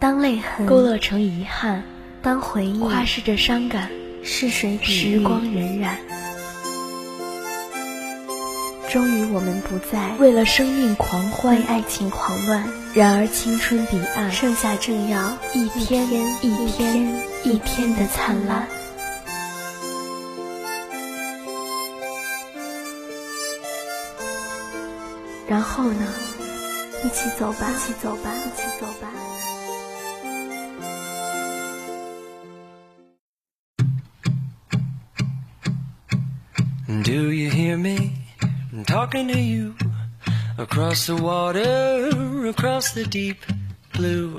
当泪痕勾勒成遗憾，当回忆夸饰着伤感，逝水时光荏苒。终于，我们不再为了生命狂欢，为爱情狂乱。然而，青春彼岸，剩下正要一天一天一天的灿烂。然后呢？一起走吧，一起走吧，一起走吧。Talking to you across the water, across the deep blue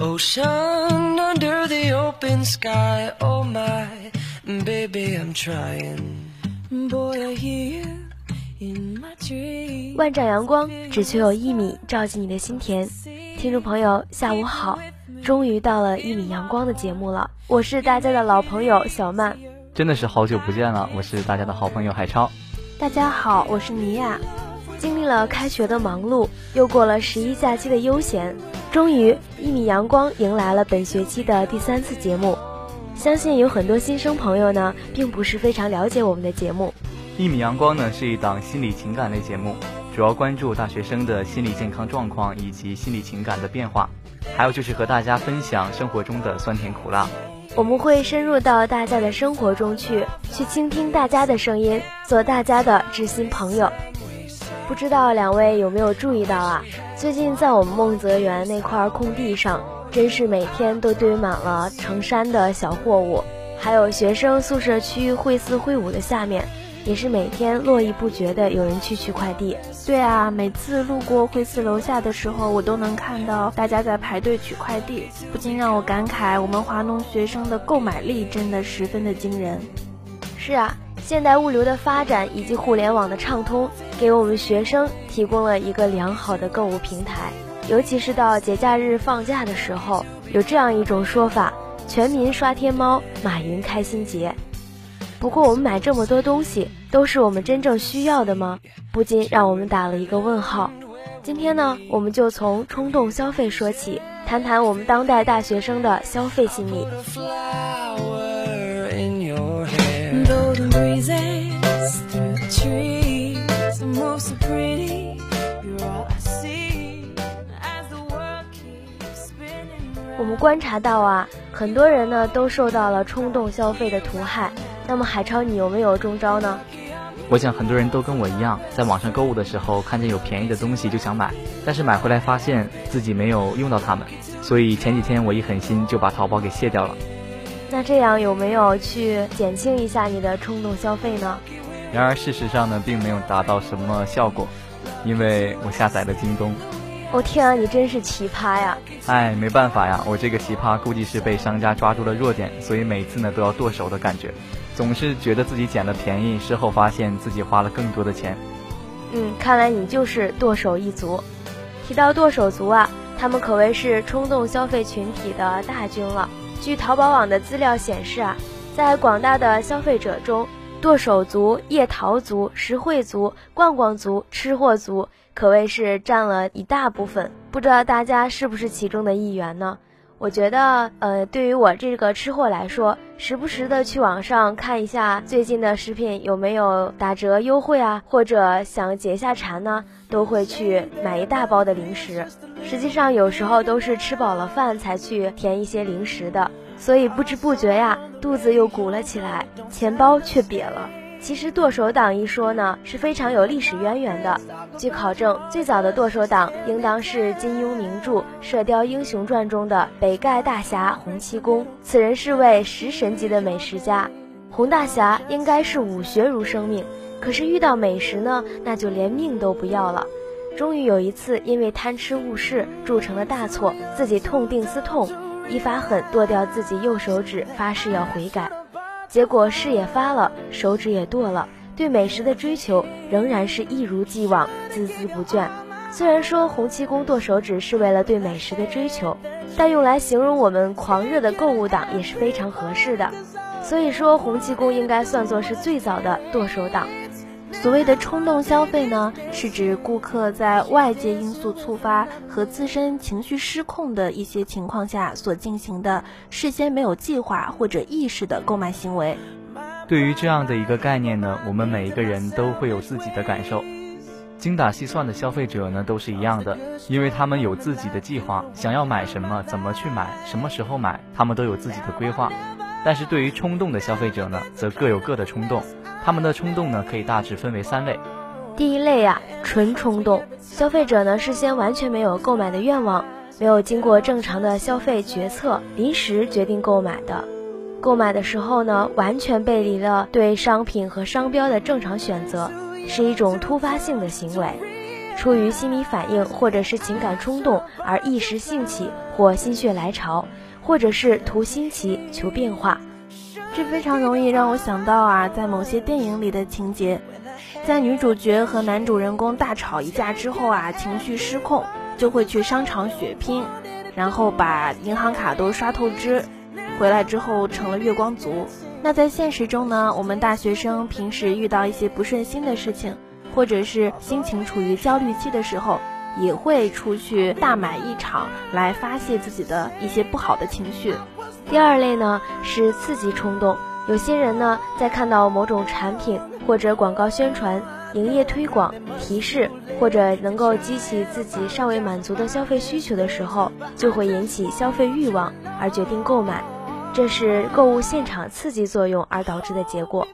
ocean, under the open sky? Oh my, baby, I'm trying. Boy, I hear you. 万丈阳光，只求有一米照进你的心田。听众朋友，下午好！终于到了一米阳光的节目了，我是大家的老朋友小曼。真的是好久不见了，我是大家的好朋友海超。大家好，我是尼亚。经历了开学的忙碌，又过了十一假期的悠闲，终于一米阳光迎来了本学期的第三次节目。相信有很多新生朋友呢，并不是非常了解我们的节目。一米阳光呢是一档心理情感类节目，主要关注大学生的心理健康状况以及心理情感的变化，还有就是和大家分享生活中的酸甜苦辣。我们会深入到大家的生活中去，去倾听大家的声音，做大家的知心朋友。不知道两位有没有注意到啊？最近在我们梦泽园那块空地上，真是每天都堆满了成山的小货物，还有学生宿舍区会四会五的下面。也是每天络绎不绝的有人去取快递。对啊，每次路过惠四楼下的时候，我都能看到大家在排队取快递，不禁让我感慨，我们华农学生的购买力真的十分的惊人。是啊，现代物流的发展以及互联网的畅通，给我们学生提供了一个良好的购物平台。尤其是到节假日放假的时候，有这样一种说法：全民刷天猫，马云开心节。不过，我们买这么多东西，都是我们真正需要的吗？不禁让我们打了一个问号。今天呢，我们就从冲动消费说起，谈谈我们当代大学生的消费心理。我们观察到啊，很多人呢都受到了冲动消费的毒害。那么海超，你有没有中招呢？我想很多人都跟我一样，在网上购物的时候看见有便宜的东西就想买，但是买回来发现自己没有用到它们，所以前几天我一狠心就把淘宝给卸掉了。那这样有没有去减轻一下你的冲动消费呢？然而事实上呢，并没有达到什么效果，因为我下载了京东。我天啊，你真是奇葩呀！哎，没办法呀，我这个奇葩估计是被商家抓住了弱点，所以每次呢都要剁手的感觉。总是觉得自己捡了便宜，事后发现自己花了更多的钱。嗯，看来你就是剁手一族。提到剁手族啊，他们可谓是冲动消费群体的大军了。据淘宝网的资料显示啊，在广大的消费者中，剁手族、夜淘族、实惠族、逛逛族、吃货族，可谓是占了一大部分。不知道大家是不是其中的一员呢？我觉得，呃，对于我这个吃货来说，时不时的去网上看一下最近的食品有没有打折优惠啊，或者想解下馋呢，都会去买一大包的零食。实际上，有时候都是吃饱了饭才去填一些零食的，所以不知不觉呀，肚子又鼓了起来，钱包却瘪了。其实剁手党一说呢，是非常有历史渊源的。据考证，最早的剁手党应当是金庸名著《射雕英雄传》中的北丐大侠洪七公。此人是位食神级的美食家。洪大侠应该是武学如生命，可是遇到美食呢，那就连命都不要了。终于有一次，因为贪吃误事，铸成了大错，自己痛定思痛，一发狠剁掉自己右手指，发誓要悔改。结果事也发了，手指也剁了，对美食的追求仍然是一如既往，孜孜不倦。虽然说洪七公剁手指是为了对美食的追求，但用来形容我们狂热的购物党也是非常合适的。所以说，洪七公应该算作是最早的剁手党。所谓的冲动消费呢，是指顾客在外界因素触发和自身情绪失控的一些情况下所进行的事先没有计划或者意识的购买行为。对于这样的一个概念呢，我们每一个人都会有自己的感受。精打细算的消费者呢，都是一样的，因为他们有自己的计划，想要买什么，怎么去买，什么时候买，他们都有自己的规划。但是对于冲动的消费者呢，则各有各的冲动。他们的冲动呢，可以大致分为三类。第一类啊，纯冲动消费者呢，事先完全没有购买的愿望，没有经过正常的消费决策，临时决定购买的。购买的时候呢，完全背离了对商品和商标的正常选择，是一种突发性的行为，出于心理反应或者是情感冲动而一时兴起或心血来潮。或者是图新奇求变化，这非常容易让我想到啊，在某些电影里的情节，在女主角和男主人公大吵一架之后啊，情绪失控，就会去商场血拼，然后把银行卡都刷透支，回来之后成了月光族。那在现实中呢，我们大学生平时遇到一些不顺心的事情，或者是心情处于焦虑期的时候。也会出去大买一场来发泄自己的一些不好的情绪。第二类呢是刺激冲动，有些人呢在看到某种产品或者广告宣传、营业推广、提示或者能够激起自己尚未满足的消费需求的时候，就会引起消费欲望而决定购买，这是购物现场刺激作用而导致的结果。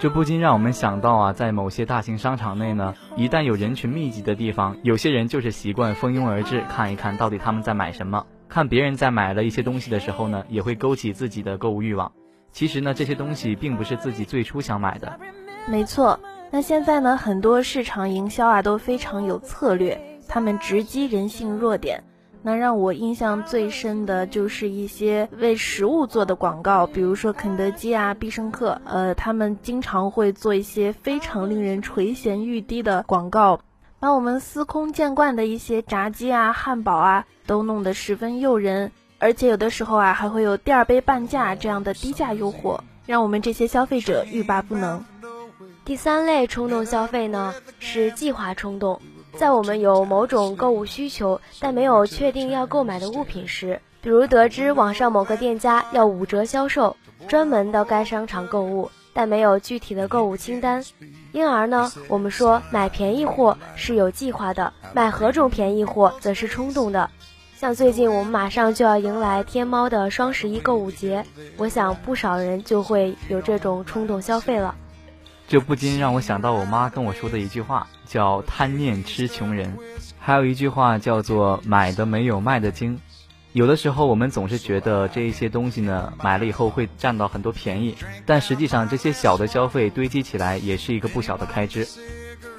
这不禁让我们想到啊，在某些大型商场内呢，一旦有人群密集的地方，有些人就是习惯蜂拥而至，看一看到底他们在买什么。看别人在买了一些东西的时候呢，也会勾起自己的购物欲望。其实呢，这些东西并不是自己最初想买的。没错，那现在呢，很多市场营销啊都非常有策略，他们直击人性弱点。那让我印象最深的就是一些为食物做的广告，比如说肯德基啊、必胜客，呃，他们经常会做一些非常令人垂涎欲滴的广告，把我们司空见惯的一些炸鸡啊、汉堡啊都弄得十分诱人，而且有的时候啊还会有第二杯半价这样的低价诱惑，让我们这些消费者欲罢不能。第三类冲动消费呢，是计划冲动。在我们有某种购物需求，但没有确定要购买的物品时，比如得知网上某个店家要五折销售，专门到该商场购物，但没有具体的购物清单，因而呢，我们说买便宜货是有计划的，买何种便宜货则是冲动的。像最近我们马上就要迎来天猫的双十一购物节，我想不少人就会有这种冲动消费了。这不禁让我想到我妈跟我说的一句话，叫“贪念吃穷人”，还有一句话叫做“买的没有卖的精”。有的时候我们总是觉得这一些东西呢，买了以后会占到很多便宜，但实际上这些小的消费堆积起来也是一个不小的开支。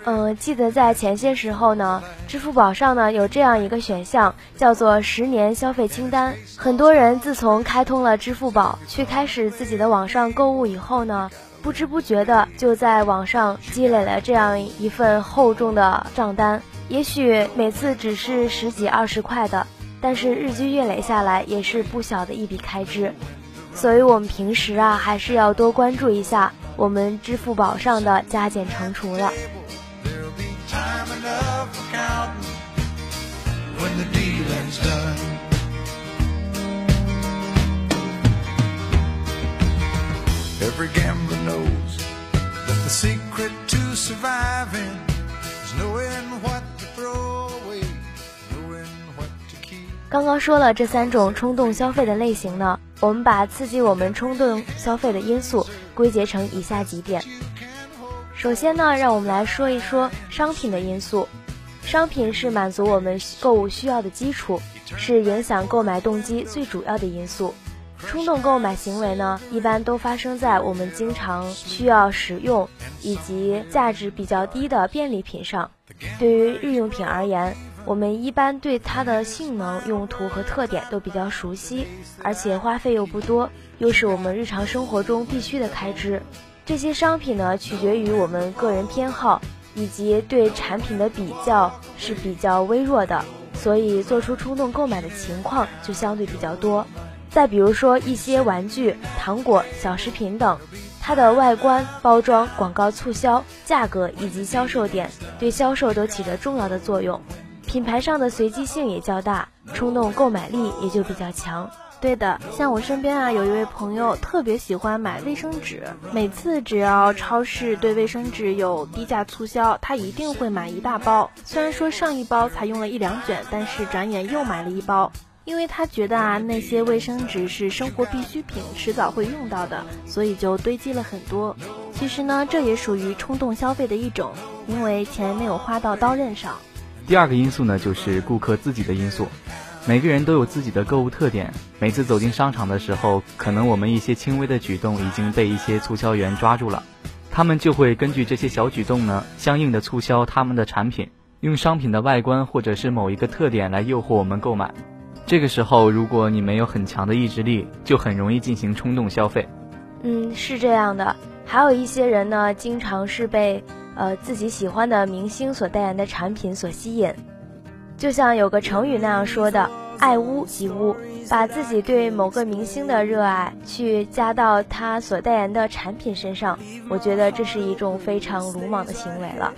嗯，记得在前些时候呢，支付宝上呢有这样一个选项，叫做十年消费清单。很多人自从开通了支付宝，去开始自己的网上购物以后呢。不知不觉的就在网上积累了这样一份厚重的账单，也许每次只是十几二十块的，但是日积月累下来也是不小的一笔开支。所以，我们平时啊还是要多关注一下我们支付宝上的加减乘除了。Every 刚刚说了这三种冲动消费的类型呢，我们把刺激我们冲动消费的因素归结成以下几点。首先呢，让我们来说一说商品的因素。商品是满足我们购物需要的基础，是影响购买动机最主要的因素。冲动购买行为呢，一般都发生在我们经常需要使用以及价值比较低的便利品上。对于日用品而言，我们一般对它的性能、用途和特点都比较熟悉，而且花费又不多，又是我们日常生活中必须的开支。这些商品呢，取决于我们个人偏好以及对产品的比较是比较微弱的，所以做出冲动购买的情况就相对比较多。再比如说一些玩具、糖果、小食品等。它的外观、包装、广告促销、价格以及销售点对销售都起着重要的作用。品牌上的随机性也较大，冲动购买力也就比较强。对的，像我身边啊，有一位朋友特别喜欢买卫生纸，每次只要超市对卫生纸有低价促销，他一定会买一大包。虽然说上一包才用了一两卷，但是转眼又买了一包，因为他觉得啊，那些卫生纸是生活必需品，迟早会用到的，所以就堆积了很多。其实呢，这也属于冲动消费的一种，因为钱没有花到刀刃上。第二个因素呢，就是顾客自己的因素。每个人都有自己的购物特点。每次走进商场的时候，可能我们一些轻微的举动已经被一些促销员抓住了，他们就会根据这些小举动呢，相应的促销他们的产品，用商品的外观或者是某一个特点来诱惑我们购买。这个时候，如果你没有很强的意志力，就很容易进行冲动消费。嗯，是这样的。还有一些人呢，经常是被呃自己喜欢的明星所代言的产品所吸引。就像有个成语那样说的，“爱屋及乌”，把自己对某个明星的热爱去加到他所代言的产品身上，我觉得这是一种非常鲁莽的行为了。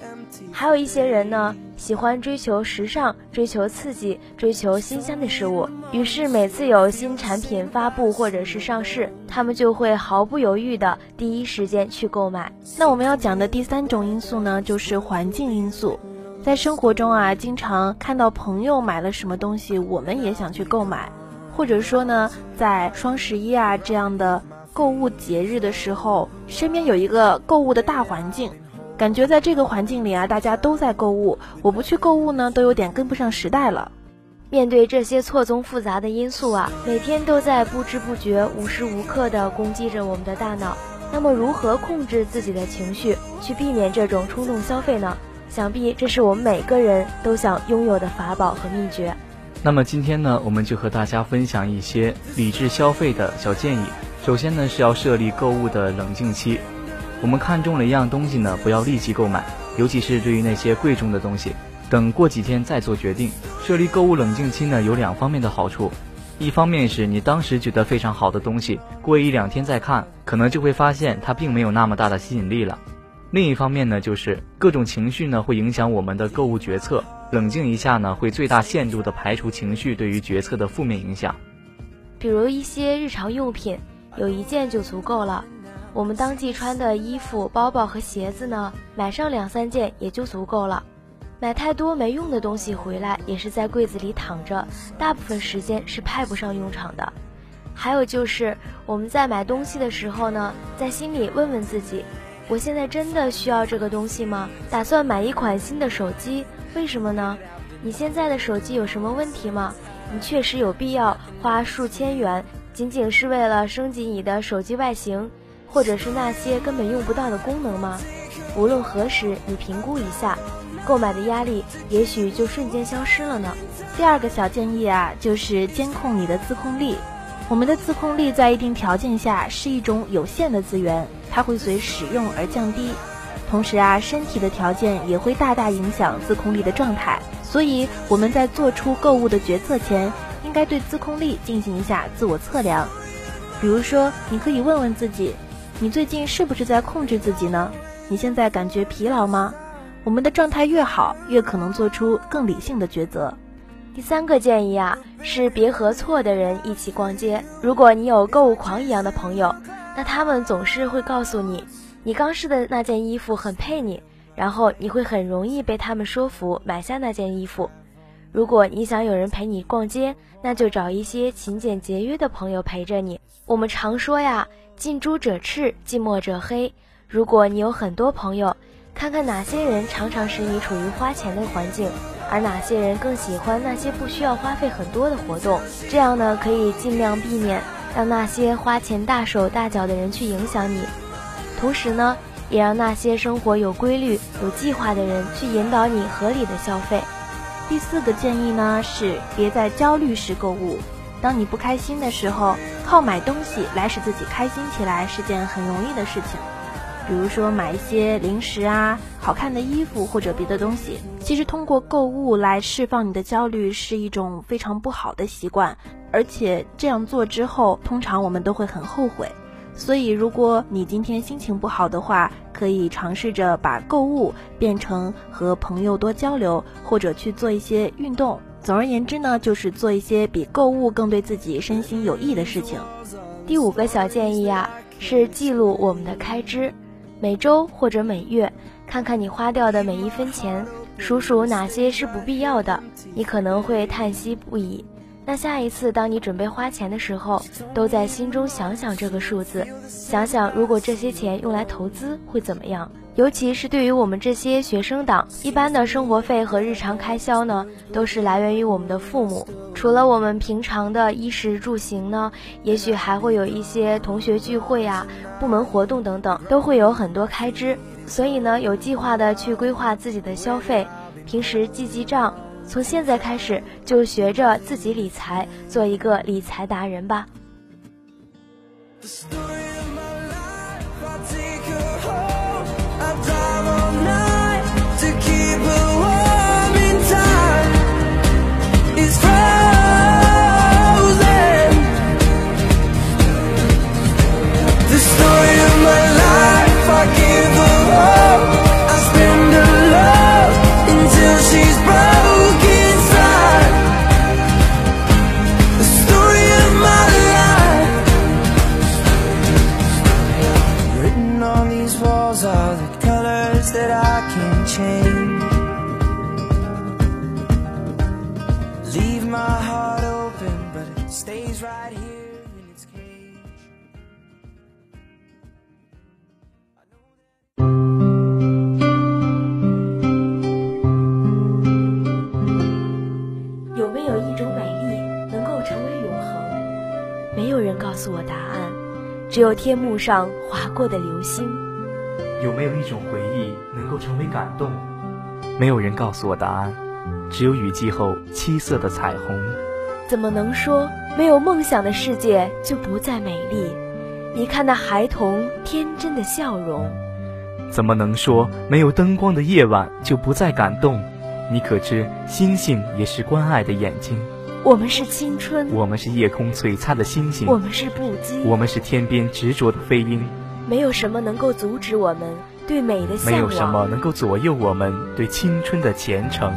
还有一些人呢，喜欢追求时尚、追求刺激、追求新鲜的事物，于是每次有新产品发布或者是上市，他们就会毫不犹豫的第一时间去购买。那我们要讲的第三种因素呢，就是环境因素。在生活中啊，经常看到朋友买了什么东西，我们也想去购买，或者说呢，在双十一啊这样的购物节日的时候，身边有一个购物的大环境，感觉在这个环境里啊，大家都在购物，我不去购物呢，都有点跟不上时代了。面对这些错综复杂的因素啊，每天都在不知不觉、无时无刻地攻击着我们的大脑。那么，如何控制自己的情绪，去避免这种冲动消费呢？想必这是我们每个人都想拥有的法宝和秘诀。那么今天呢，我们就和大家分享一些理智消费的小建议。首先呢，是要设立购物的冷静期。我们看中了一样东西呢，不要立即购买，尤其是对于那些贵重的东西，等过几天再做决定。设立购物冷静期呢，有两方面的好处。一方面是你当时觉得非常好的东西，过一两天再看，可能就会发现它并没有那么大的吸引力了。另一方面呢，就是各种情绪呢会影响我们的购物决策，冷静一下呢会最大限度的排除情绪对于决策的负面影响。比如一些日常用品，有一件就足够了。我们当季穿的衣服、包包和鞋子呢，买上两三件也就足够了。买太多没用的东西回来，也是在柜子里躺着，大部分时间是派不上用场的。还有就是我们在买东西的时候呢，在心里问问自己。我现在真的需要这个东西吗？打算买一款新的手机，为什么呢？你现在的手机有什么问题吗？你确实有必要花数千元，仅仅是为了升级你的手机外形，或者是那些根本用不到的功能吗？无论何时，你评估一下，购买的压力也许就瞬间消失了呢。第二个小建议啊，就是监控你的自控力。我们的自控力在一定条件下是一种有限的资源。它会随使用而降低，同时啊，身体的条件也会大大影响自控力的状态。所以我们在做出购物的决策前，应该对自控力进行一下自我测量。比如说，你可以问问自己，你最近是不是在控制自己呢？你现在感觉疲劳吗？我们的状态越好，越可能做出更理性的抉择。第三个建议啊，是别和错的人一起逛街。如果你有购物狂一样的朋友。那他们总是会告诉你，你刚试的那件衣服很配你，然后你会很容易被他们说服买下那件衣服。如果你想有人陪你逛街，那就找一些勤俭节约的朋友陪着你。我们常说呀，近朱者赤，近墨者黑。如果你有很多朋友，看看哪些人常常使你处于花钱的环境，而哪些人更喜欢那些不需要花费很多的活动，这样呢，可以尽量避免。让那些花钱大手大脚的人去影响你，同时呢，也让那些生活有规律、有计划的人去引导你合理的消费。第四个建议呢是别在焦虑时购物。当你不开心的时候，靠买东西来使自己开心起来是件很容易的事情。比如说买一些零食啊、好看的衣服或者别的东西。其实通过购物来释放你的焦虑是一种非常不好的习惯。而且这样做之后，通常我们都会很后悔，所以，如果你今天心情不好的话，可以尝试着把购物变成和朋友多交流，或者去做一些运动。总而言之呢，就是做一些比购物更对自己身心有益的事情。第五个小建议啊，是记录我们的开支，每周或者每月，看看你花掉的每一分钱，数数哪些是不必要的，你可能会叹息不已。那下一次当你准备花钱的时候，都在心中想想这个数字，想想如果这些钱用来投资会怎么样。尤其是对于我们这些学生党，一般的生活费和日常开销呢，都是来源于我们的父母。除了我们平常的衣食住行呢，也许还会有一些同学聚会啊、部门活动等等，都会有很多开支。所以呢，有计划的去规划自己的消费，平时记记账。从现在开始就学着自己理财，做一个理财达人吧。天幕上划过的流星。有没有一种回忆能够成为感动？没有人告诉我答案。只有雨季后七色的彩虹。怎么能说没有梦想的世界就不再美丽？你看那孩童天真的笑容。怎么能说没有灯光的夜晚就不再感动？你可知星星也是关爱的眼睛？我们是青春，我们是夜空璀璨的星星，我们是不羁，我们是天边执着的飞鹰。没有什么能够阻止我们对美的向往，没有什么能够左右我们对青春的虔诚。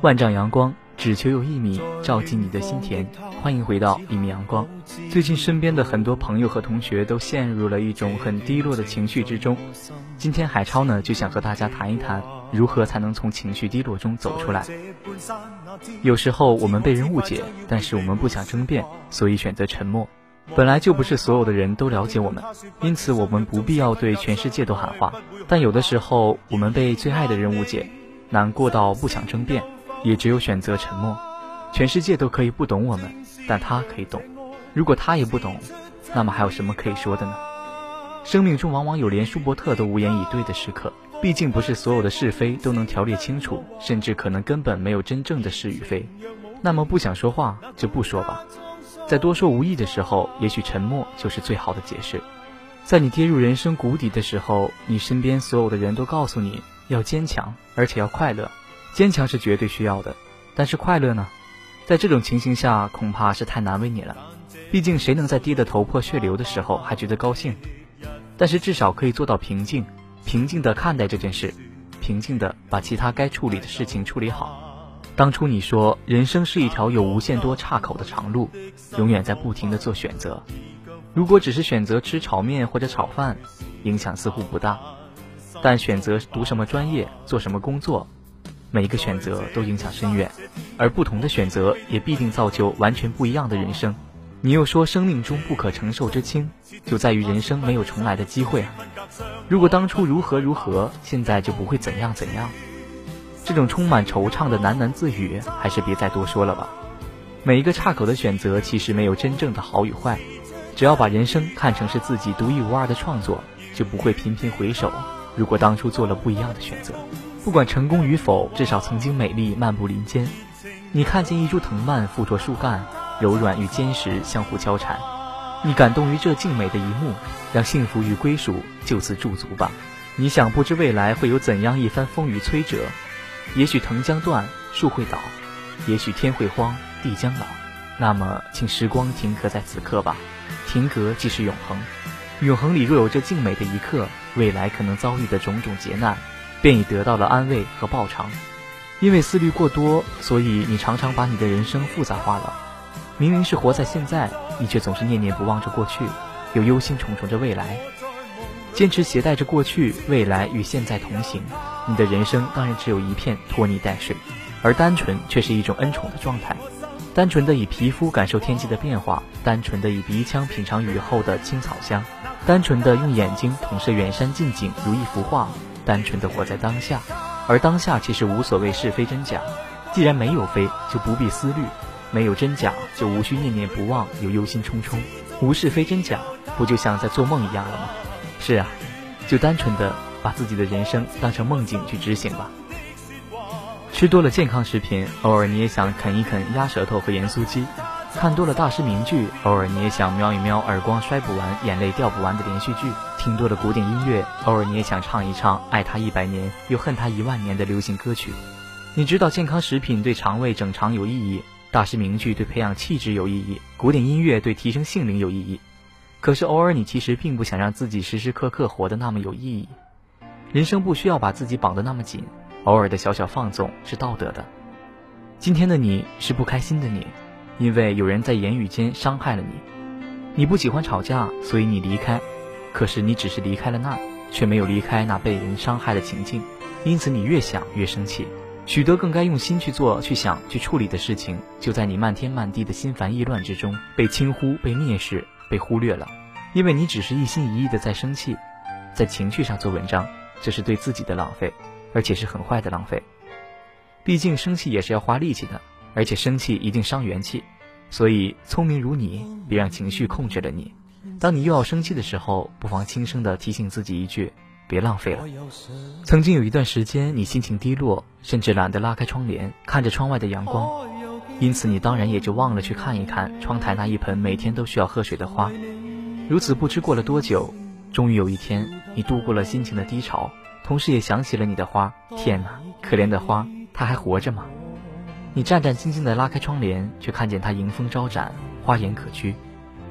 万丈阳光，只求有一米照进你的心田。欢迎回到一米阳光。最近身边的很多朋友和同学都陷入了一种很低落的情绪之中。今天海超呢就想和大家谈一谈，如何才能从情绪低落中走出来。有时候我们被人误解，但是我们不想争辩，所以选择沉默。本来就不是所有的人都了解我们，因此我们不必要对全世界都喊话。但有的时候，我们被最爱的人误解，难过到不想争辩，也只有选择沉默。全世界都可以不懂我们，但他可以懂。如果他也不懂，那么还有什么可以说的呢？生命中往往有连舒伯特都无言以对的时刻，毕竟不是所有的是非都能条列清楚，甚至可能根本没有真正的是与非。那么不想说话就不说吧。在多说无益的时候，也许沉默就是最好的解释。在你跌入人生谷底的时候，你身边所有的人都告诉你要坚强，而且要快乐。坚强是绝对需要的，但是快乐呢？在这种情形下，恐怕是太难为你了。毕竟，谁能在跌得头破血流的时候还觉得高兴？但是至少可以做到平静，平静地看待这件事，平静地把其他该处理的事情处理好。当初你说人生是一条有无限多岔口的长路，永远在不停的做选择。如果只是选择吃炒面或者炒饭，影响似乎不大；但选择读什么专业、做什么工作，每一个选择都影响深远。而不同的选择也必定造就完全不一样的人生。你又说生命中不可承受之轻，就在于人生没有重来的机会啊！如果当初如何如何，现在就不会怎样怎样。这种充满惆怅的喃喃自语，还是别再多说了吧。每一个岔口的选择，其实没有真正的好与坏。只要把人生看成是自己独一无二的创作，就不会频频回首。如果当初做了不一样的选择，不管成功与否，至少曾经美丽漫步林间。你看见一株藤蔓附着树干。柔软与坚实相互交缠，你感动于这静美的一幕，让幸福与归属就此驻足吧。你想不知未来会有怎样一番风雨摧折，也许藤将断，树会倒，也许天会荒，地将老。那么，请时光停格在此刻吧，停格即是永恒。永恒里若有这静美的一刻，未来可能遭遇的种种劫难，便已得到了安慰和报偿。因为思虑过多，所以你常常把你的人生复杂化了。明明是活在现在，你却总是念念不忘着过去，又忧心忡忡着未来。坚持携带着过去、未来与现在同行，你的人生当然只有一片拖泥带水。而单纯却是一种恩宠的状态，单纯的以皮肤感受天气的变化，单纯的以鼻腔品尝雨后的青草香，单纯的用眼睛统摄远山近景如一幅画，单纯的活在当下。而当下其实无所谓是非真假，既然没有非，就不必思虑。没有真假，就无需念念不忘，又忧心忡忡。无是非真假，不就像在做梦一样了吗？是啊，就单纯的把自己的人生当成梦境去执行吧。吃多了健康食品，偶尔你也想啃一啃鸭舌头和盐酥鸡；看多了大师名句，偶尔你也想瞄一瞄耳光摔不完、眼泪掉不完的连续剧；听多了古典音乐，偶尔你也想唱一唱爱他一百年又恨他一万年的流行歌曲。你知道健康食品对肠胃整肠有意义。大师名句对培养气质有意义，古典音乐对提升性灵有意义。可是偶尔你其实并不想让自己时时刻刻活得那么有意义。人生不需要把自己绑得那么紧，偶尔的小小放纵是道德的。今天的你是不开心的你，因为有人在言语间伤害了你。你不喜欢吵架，所以你离开。可是你只是离开了那，却没有离开那被人伤害的情境，因此你越想越生气。许多更该用心去做、去想、去处理的事情，就在你漫天漫地的心烦意乱之中被轻忽、被蔑视、被忽略了。因为你只是一心一意的在生气，在情绪上做文章，这是对自己的浪费，而且是很坏的浪费。毕竟生气也是要花力气的，而且生气一定伤元气。所以聪明如你，别让情绪控制了你。当你又要生气的时候，不妨轻声的提醒自己一句。别浪费了。曾经有一段时间，你心情低落，甚至懒得拉开窗帘，看着窗外的阳光，因此你当然也就忘了去看一看窗台那一盆每天都需要喝水的花。如此不知过了多久，终于有一天，你度过了心情的低潮，同时也想起了你的花。天哪，可怜的花，它还活着吗？你战战兢兢地拉开窗帘，却看见它迎风招展，花颜可掬。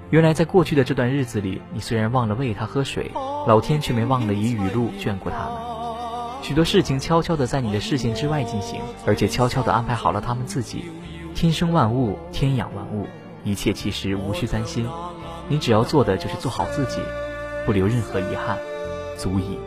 原来，在过去的这段日子里，你虽然忘了喂它喝水，老天却没忘了以雨露眷顾它们。许多事情悄悄地在你的视线之外进行，而且悄悄地安排好了他们自己。天生万物，天养万物，一切其实无需担心。你只要做的就是做好自己，不留任何遗憾，足矣。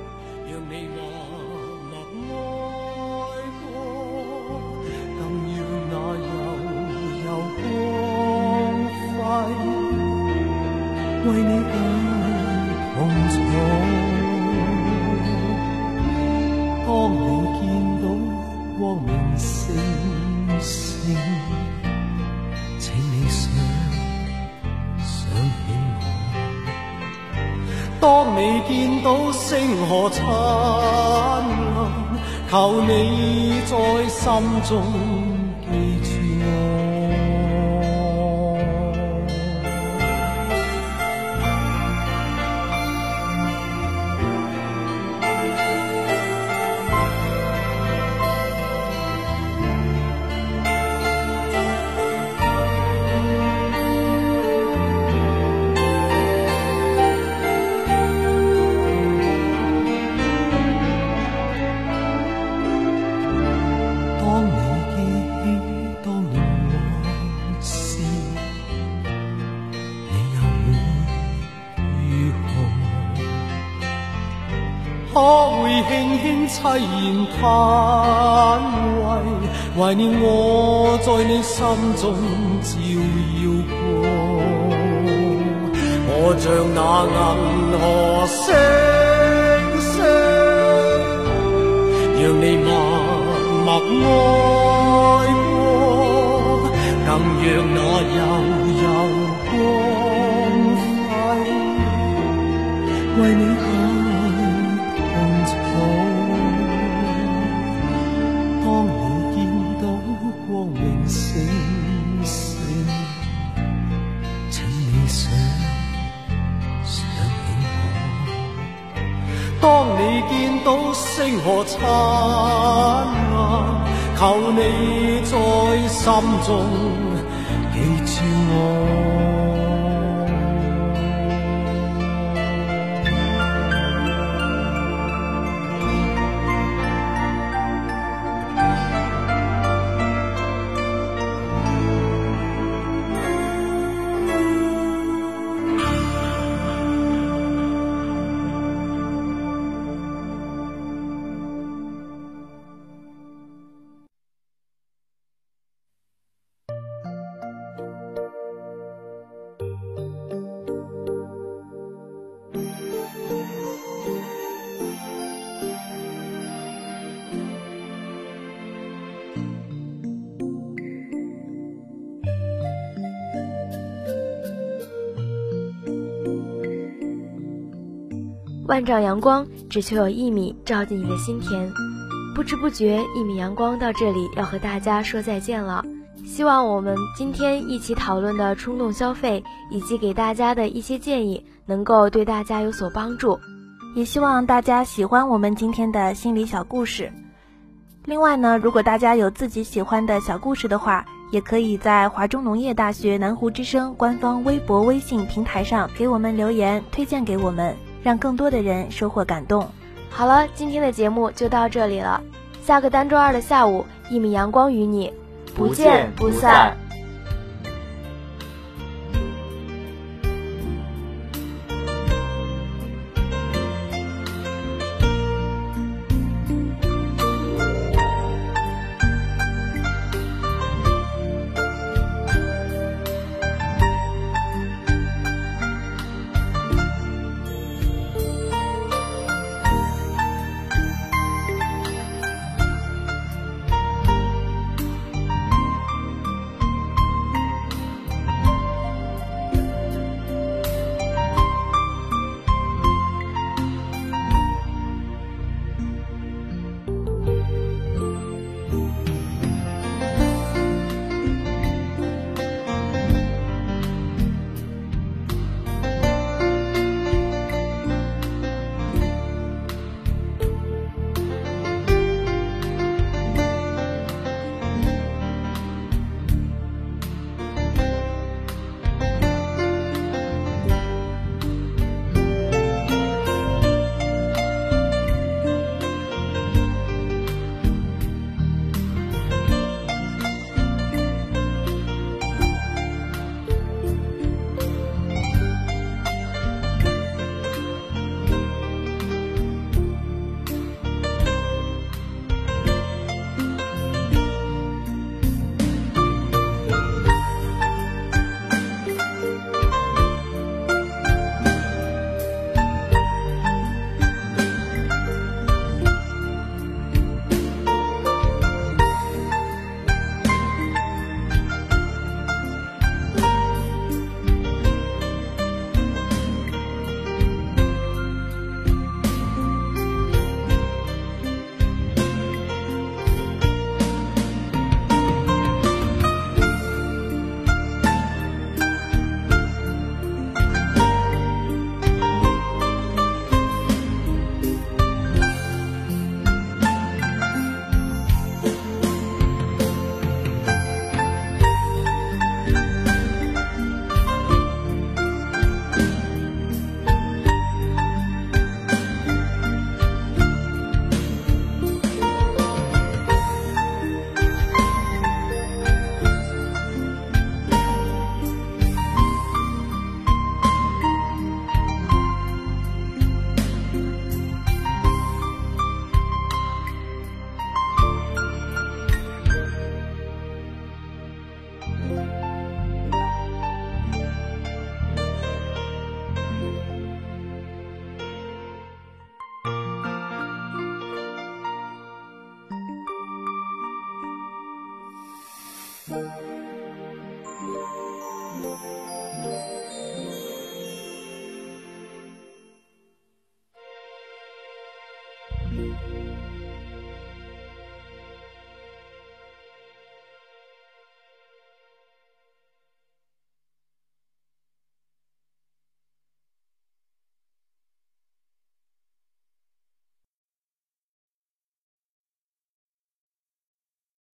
当你见到星河灿烂，求你在心中。然叹喟，怀念我在你心中照耀过。我像那银河星星，让你默默爱过，更让那悠悠光辉为你星河灿烂，求你在心中万丈阳光只求有一米照进你的心田。不知不觉，一米阳光到这里要和大家说再见了。希望我们今天一起讨论的冲动消费，以及给大家的一些建议，能够对大家有所帮助。也希望大家喜欢我们今天的心理小故事。另外呢，如果大家有自己喜欢的小故事的话，也可以在华中农业大学南湖之声官方微博、微信平台上给我们留言，推荐给我们。让更多的人收获感动。好了，今天的节目就到这里了。下个单周二的下午，一米阳光与你不见不散。